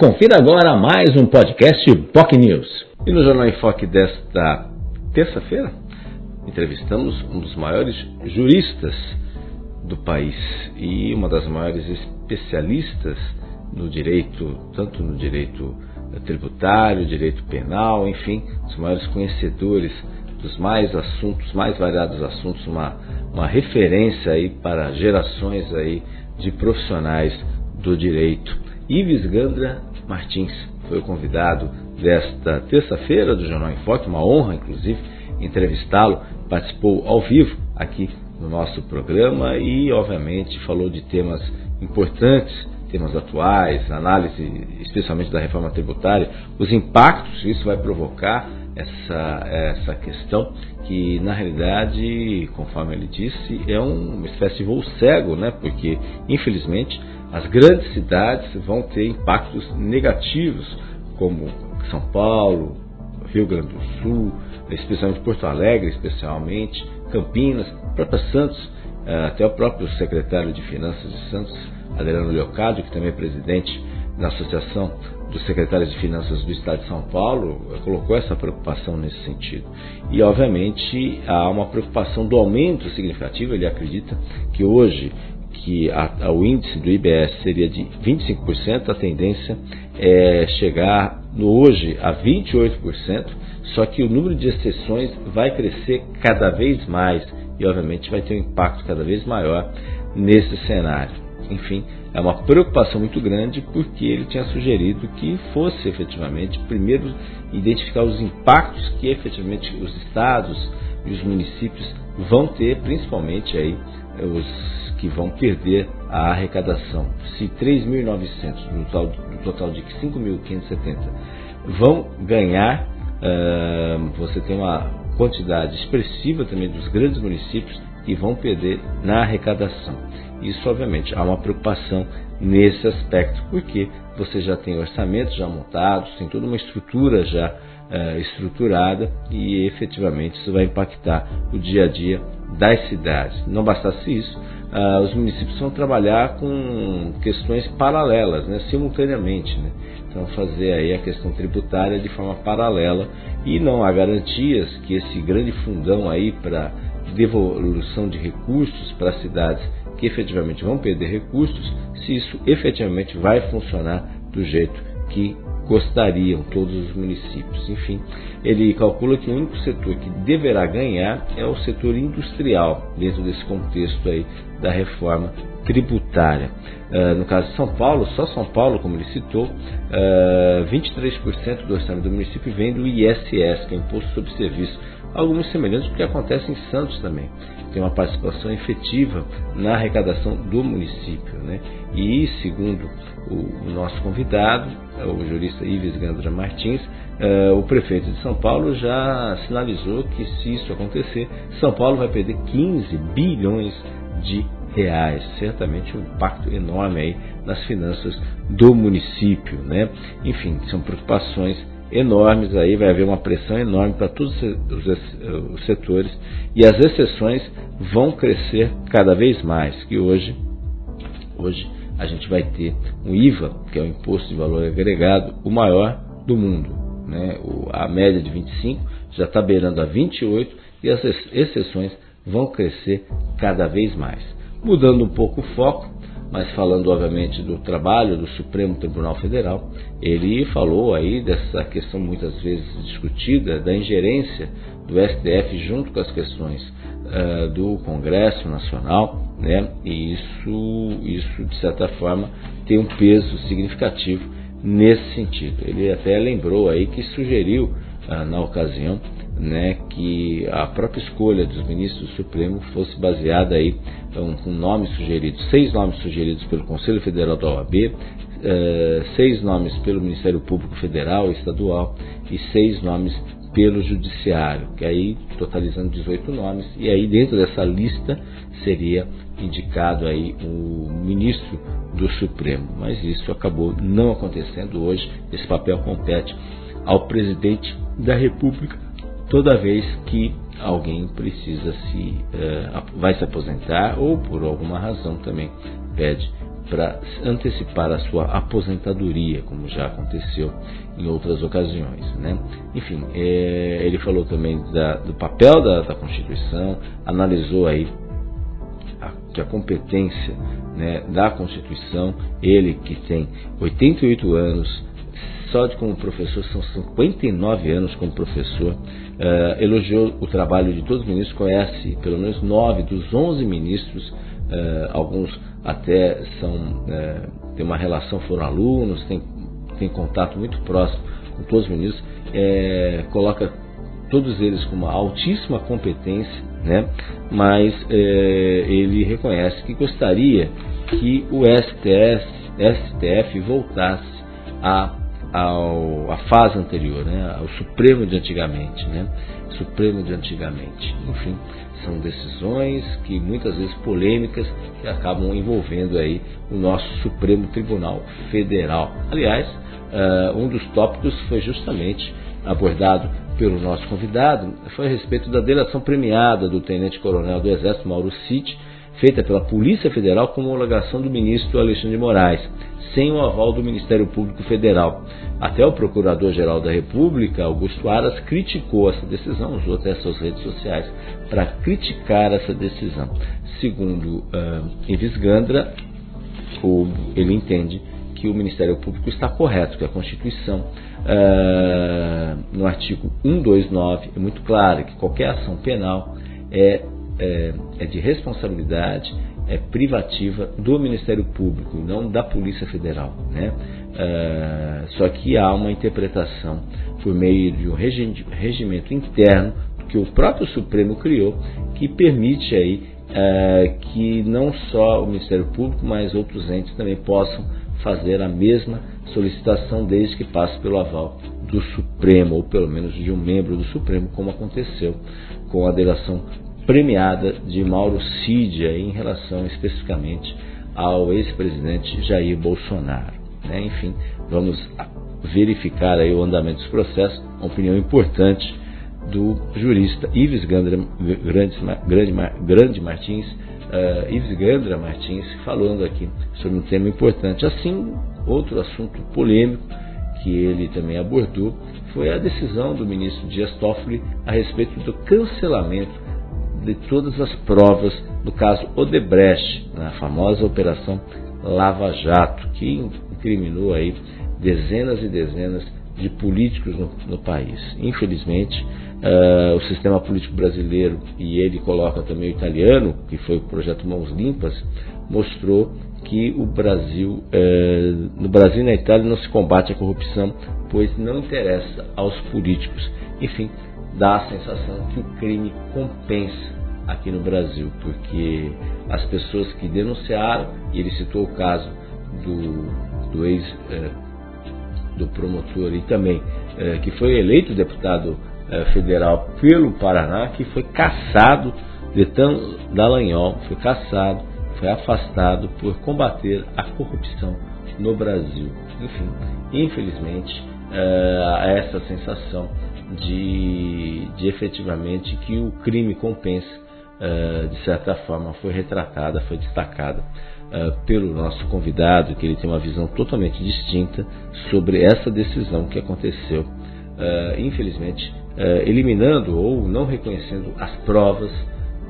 Confira agora mais um podcast POC News. E no Jornal em Foque desta terça-feira, entrevistamos um dos maiores juristas do país e uma das maiores especialistas no direito, tanto no direito tributário, direito penal, enfim, os maiores conhecedores dos mais assuntos, mais variados assuntos, uma, uma referência aí para gerações aí de profissionais do direito. Ives Gandra Martins foi o convidado desta terça-feira do Jornal em Foque, uma honra inclusive entrevistá-lo, participou ao vivo aqui no nosso programa e obviamente falou de temas importantes, temas atuais, análise especialmente da reforma tributária, os impactos que isso vai provocar essa, essa questão que na realidade, conforme ele disse, é uma espécie de voo cego, né? porque infelizmente as grandes cidades vão ter impactos negativos, como São Paulo, Rio Grande do Sul, especialmente Porto Alegre, especialmente Campinas, própria Santos, eh, até o próprio secretário de Finanças de Santos, Adriano Leocádio, que também é presidente da Associação dos secretários de Finanças do Estado de São Paulo colocou essa preocupação nesse sentido. E, obviamente, há uma preocupação do aumento significativo. Ele acredita que hoje que a, a, o índice do IBS seria de 25%, a tendência é chegar no hoje a 28%, só que o número de exceções vai crescer cada vez mais e, obviamente, vai ter um impacto cada vez maior nesse cenário. Enfim, é uma preocupação muito grande porque ele tinha sugerido que fosse efetivamente primeiro identificar os impactos que efetivamente os estados e os municípios vão ter, principalmente aí os que vão perder a arrecadação. Se 3.900 no total, no total de 5.570 vão ganhar, uh, você tem uma quantidade expressiva também dos grandes municípios que vão perder na arrecadação. Isso, obviamente, há uma preocupação nesse aspecto, porque você já tem orçamentos já montados, tem toda uma estrutura já uh, estruturada e efetivamente isso vai impactar o dia a dia das cidades. Não bastasse isso, uh, os municípios vão trabalhar com questões paralelas, né, simultaneamente. Né? Então, fazer aí a questão tributária de forma paralela e não há garantias que esse grande fundão aí para devolução de recursos para as cidades que efetivamente vão perder recursos, se isso efetivamente vai funcionar do jeito que gostariam todos os municípios. Enfim, ele calcula que o único setor que deverá ganhar é o setor industrial, dentro desse contexto aí da reforma tributária. Uh, no caso de São Paulo, só São Paulo, como ele citou, uh, ah, 23% do orçamento do município vem do ISS, que é o Imposto sobre Serviço. Algo muito semelhante ao que acontece em Santos também tem uma participação efetiva na arrecadação do município. Né? E, segundo o, o nosso convidado, o jurista Ives Gandra Martins, uh, o prefeito de São Paulo já sinalizou que, se isso acontecer, São Paulo vai perder 15 bilhões de reais. Certamente um impacto enorme aí nas finanças do município. Né? Enfim, são preocupações enormes aí, vai haver uma pressão enorme para todos os setores e as exceções vão crescer cada vez mais, que hoje, hoje a gente vai ter um IVA, que é o Imposto de Valor Agregado, o maior do mundo. Né? a média de 25 já está beirando a 28 e as exceções vão crescer cada vez mais. Mudando um pouco o foco, mas falando obviamente do trabalho do Supremo Tribunal Federal, ele falou aí dessa questão muitas vezes discutida da ingerência do STF junto com as questões uh, do Congresso Nacional, né? E isso, isso de certa forma tem um peso significativo nesse sentido. Ele até lembrou aí que sugeriu uh, na ocasião né, que a própria escolha dos ministros do Supremo fosse baseada aí então, com nomes sugeridos, seis nomes sugeridos pelo Conselho Federal da OAB, eh, seis nomes pelo Ministério Público Federal e Estadual e seis nomes pelo Judiciário, que aí totalizando 18 nomes, e aí dentro dessa lista seria indicado aí o ministro do Supremo, mas isso acabou não acontecendo hoje, esse papel compete ao presidente da República toda vez que alguém precisa se uh, vai se aposentar ou por alguma razão também pede para antecipar a sua aposentadoria, como já aconteceu em outras ocasiões. Né? Enfim, é, ele falou também da, do papel da, da, Constituição, analisou aí a, que a competência né, da Constituição, ele que tem 88 anos, de como professor, são 59 anos como professor, uh, elogiou o trabalho de todos os ministros, conhece pelo menos nove dos 11 ministros, uh, alguns até são, uh, têm uma relação, foram alunos, têm, têm contato muito próximo com todos os ministros, coloca todos eles com uma altíssima competência, né? mas ele reconhece que gostaria que o STF, STF voltasse a ao, à fase anterior, né, ao Supremo de antigamente, né, Supremo de antigamente. Enfim, são decisões que muitas vezes polêmicas que acabam envolvendo aí o nosso Supremo Tribunal Federal. Aliás, uh, um dos tópicos foi justamente abordado pelo nosso convidado, foi a respeito da delação premiada do Tenente Coronel do Exército Mauro Cid, feita pela Polícia Federal com homologação do ministro Alexandre de Moraes sem o aval do Ministério Público Federal. Até o Procurador-Geral da República, Augusto Aras, criticou essa decisão, usou até suas redes sociais para criticar essa decisão. Segundo uh, Ives Gandra, o, ele entende que o Ministério Público está correto, que a Constituição, uh, no artigo 129, é muito clara que qualquer ação penal é, é, é de responsabilidade é, privativa do Ministério Público, não da Polícia Federal. Né? Uh, só que há uma interpretação por meio de um regimento interno que o próprio Supremo criou, que permite aí uh, que não só o Ministério Público, mas outros entes também possam fazer a mesma solicitação desde que passe pelo aval do Supremo, ou pelo menos de um membro do Supremo, como aconteceu com a delação premiada de Mauro Cid em relação especificamente ao ex-presidente Jair Bolsonaro. Né? Enfim, vamos verificar aí o andamento dos processos, uma opinião importante do jurista Ives Gandra, Grande, Grande, Grande Martins, uh, Ives Gandra Martins, falando aqui sobre um tema importante. Assim, outro assunto polêmico que ele também abordou foi a decisão do ministro Dias Toffoli a respeito do cancelamento de todas as provas do caso Odebrecht, na famosa operação Lava Jato, que incriminou aí dezenas e dezenas de políticos no, no país. Infelizmente, uh, o sistema político brasileiro, e ele coloca também o italiano, que foi o projeto Mãos Limpas, mostrou que o Brasil, uh, no Brasil e na Itália não se combate a corrupção, pois não interessa aos políticos. Enfim, dá a sensação que o crime compensa aqui no Brasil, porque as pessoas que denunciaram, e ele citou o caso do, do ex eh, do promotor e também eh, que foi eleito deputado federal pelo Paraná, que foi caçado de tão Dallagnol, foi caçado, foi afastado por combater a corrupção no Brasil. Enfim, infelizmente, essa sensação de, de efetivamente que o crime compensa, uh, de certa forma, foi retratada, foi destacada uh, pelo nosso convidado, que ele tem uma visão totalmente distinta sobre essa decisão que aconteceu, infelizmente, eliminando ou não reconhecendo as provas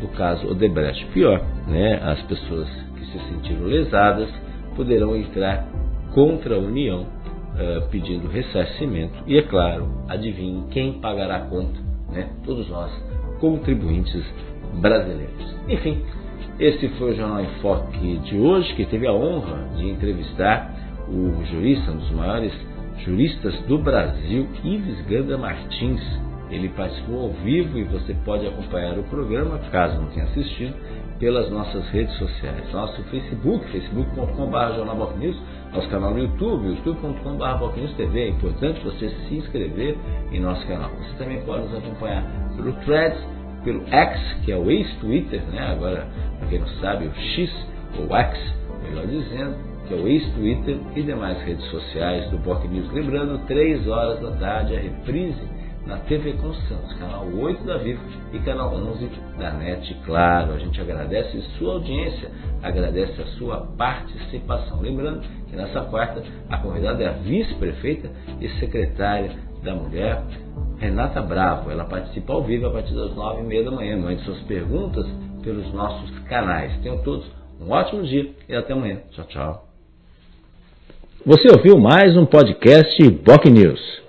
do caso Odebrecht. Pior, né, as pessoas que se sentiram lesadas poderão entrar contra a União uh, pedindo ressarcimento. E é claro, adivinhe quem pagará a conta? Né? Todos nós, contribuintes brasileiros. Enfim, esse foi o Jornal em Foque de hoje, que teve a honra de entrevistar o jurista, um dos maiores juristas do Brasil, Ives Ganda Martins. Ele participou ao vivo e você pode acompanhar o programa, caso não tenha assistido, pelas nossas redes sociais. Nosso Facebook, facebook.com.br News, nosso canal no YouTube, youtube.com.br TV. É importante você se inscrever em nosso canal. Você também pode nos acompanhar pelo Threads, pelo X, que é o ex-Twitter, né? agora, para quem não sabe, o X, ou X, melhor dizendo, que é o ex-Twitter e demais redes sociais do Boc News. Lembrando, 3 horas da tarde, a reprise na TV com Santos, canal 8 da Vivo e canal 11 da NET. Claro, a gente agradece sua audiência, agradece a sua participação. Lembrando que nessa quarta a convidada é a vice-prefeita e secretária da Mulher, Renata Bravo. Ela participa ao vivo a partir das nove e meia da manhã. Mande suas perguntas pelos nossos canais. Tenham todos um ótimo dia e até amanhã. Tchau, tchau. Você ouviu mais um podcast Boc News.